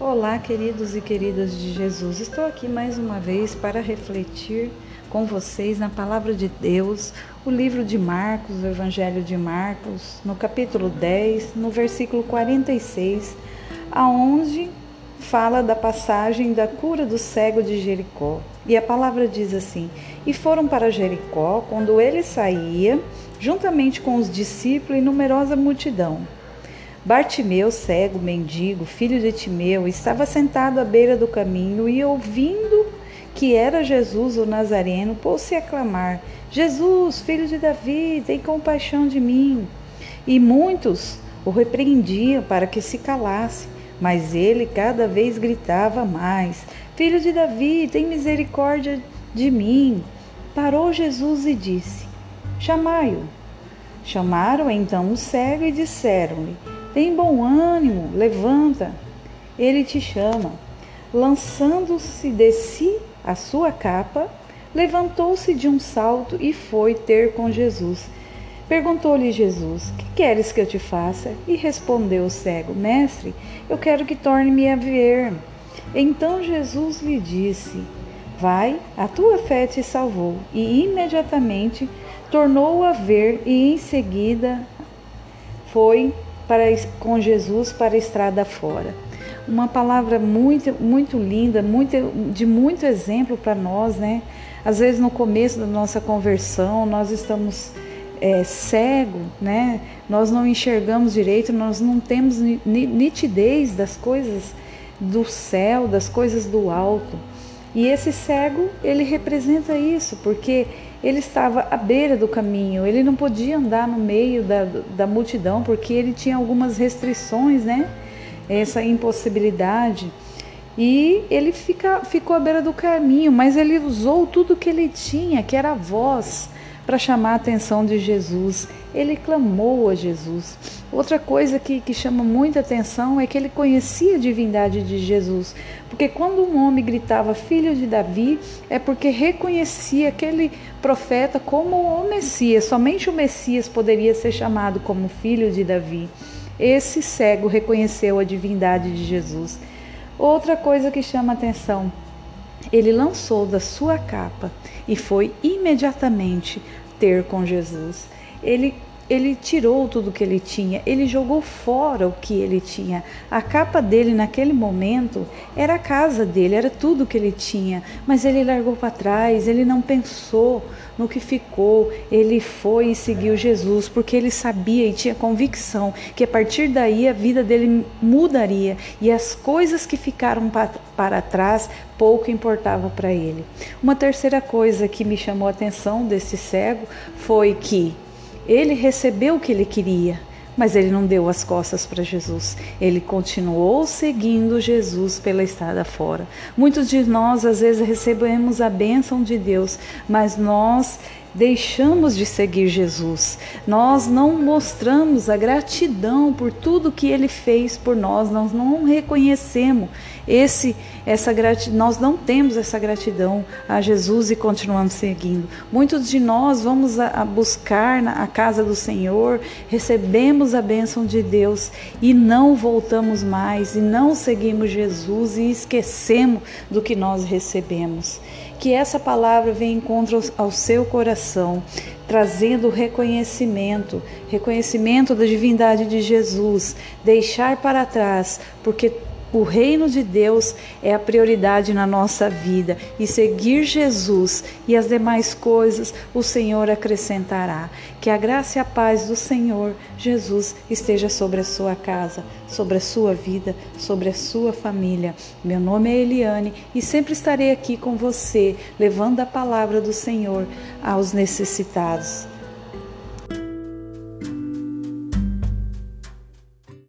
Olá, queridos e queridas de Jesus. Estou aqui mais uma vez para refletir com vocês na palavra de Deus, o livro de Marcos, o Evangelho de Marcos, no capítulo 10, no versículo 46, aonde fala da passagem da cura do cego de Jericó. E a palavra diz assim: E foram para Jericó quando ele saía, juntamente com os discípulos e numerosa multidão. Bartimeu, cego, mendigo, filho de Timeu, estava sentado à beira do caminho e, ouvindo que era Jesus o Nazareno, pôs-se a clamar: Jesus, filho de Davi, tem compaixão de mim. E muitos o repreendiam para que se calasse, mas ele cada vez gritava mais: Filho de Davi, tem misericórdia de mim. Parou Jesus e disse: Chamai-o. Chamaram então o cego e disseram-lhe: tem bom ânimo, levanta, ele te chama. Lançando-se de si a sua capa, levantou-se de um salto e foi ter com Jesus. Perguntou-lhe Jesus: Que queres que eu te faça? E respondeu o cego: Mestre, eu quero que torne-me a ver. Então Jesus lhe disse: Vai, a tua fé te salvou. E imediatamente tornou a ver, e em seguida foi para, com Jesus para a estrada fora. Uma palavra muito, muito linda, muito, de muito exemplo para nós, né? Às vezes no começo da nossa conversão nós estamos é, cego, né? Nós não enxergamos direito, nós não temos nitidez das coisas do céu, das coisas do alto. E esse cego, ele representa isso, porque ele estava à beira do caminho, ele não podia andar no meio da, da multidão, porque ele tinha algumas restrições, né? Essa impossibilidade. E ele fica, ficou à beira do caminho, mas ele usou tudo que ele tinha, que era a voz, para chamar a atenção de Jesus. Ele clamou a Jesus. Outra coisa que, que chama muita atenção é que ele conhecia a divindade de Jesus. Porque quando um homem gritava filho de Davi, é porque reconhecia aquele profeta como o Messias. Somente o Messias poderia ser chamado como filho de Davi. Esse cego reconheceu a divindade de Jesus. Outra coisa que chama atenção ele lançou da sua capa e foi imediatamente ter com Jesus. Ele ele tirou tudo que ele tinha, ele jogou fora o que ele tinha. A capa dele naquele momento era a casa dele, era tudo que ele tinha, mas ele largou para trás, ele não pensou no que ficou, ele foi e seguiu Jesus, porque ele sabia e tinha convicção que a partir daí a vida dele mudaria e as coisas que ficaram para trás pouco importavam para ele. Uma terceira coisa que me chamou a atenção desse cego foi que ele recebeu o que ele queria mas ele não deu as costas para Jesus. Ele continuou seguindo Jesus pela estrada fora. Muitos de nós às vezes recebemos a bênção de Deus, mas nós deixamos de seguir Jesus. Nós não mostramos a gratidão por tudo que ele fez por nós. Nós não reconhecemos esse essa gratidão. Nós não temos essa gratidão a Jesus e continuamos seguindo. Muitos de nós vamos a, a buscar na a casa do Senhor, recebemos a bênção de Deus e não voltamos mais e não seguimos Jesus e esquecemos do que nós recebemos. Que essa palavra venha encontro ao seu coração, trazendo reconhecimento, reconhecimento da divindade de Jesus, deixar para trás, porque o reino de Deus é a prioridade na nossa vida e seguir Jesus e as demais coisas o Senhor acrescentará. Que a graça e a paz do Senhor Jesus esteja sobre a sua casa, sobre a sua vida, sobre a sua família. Meu nome é Eliane e sempre estarei aqui com você, levando a palavra do Senhor aos necessitados.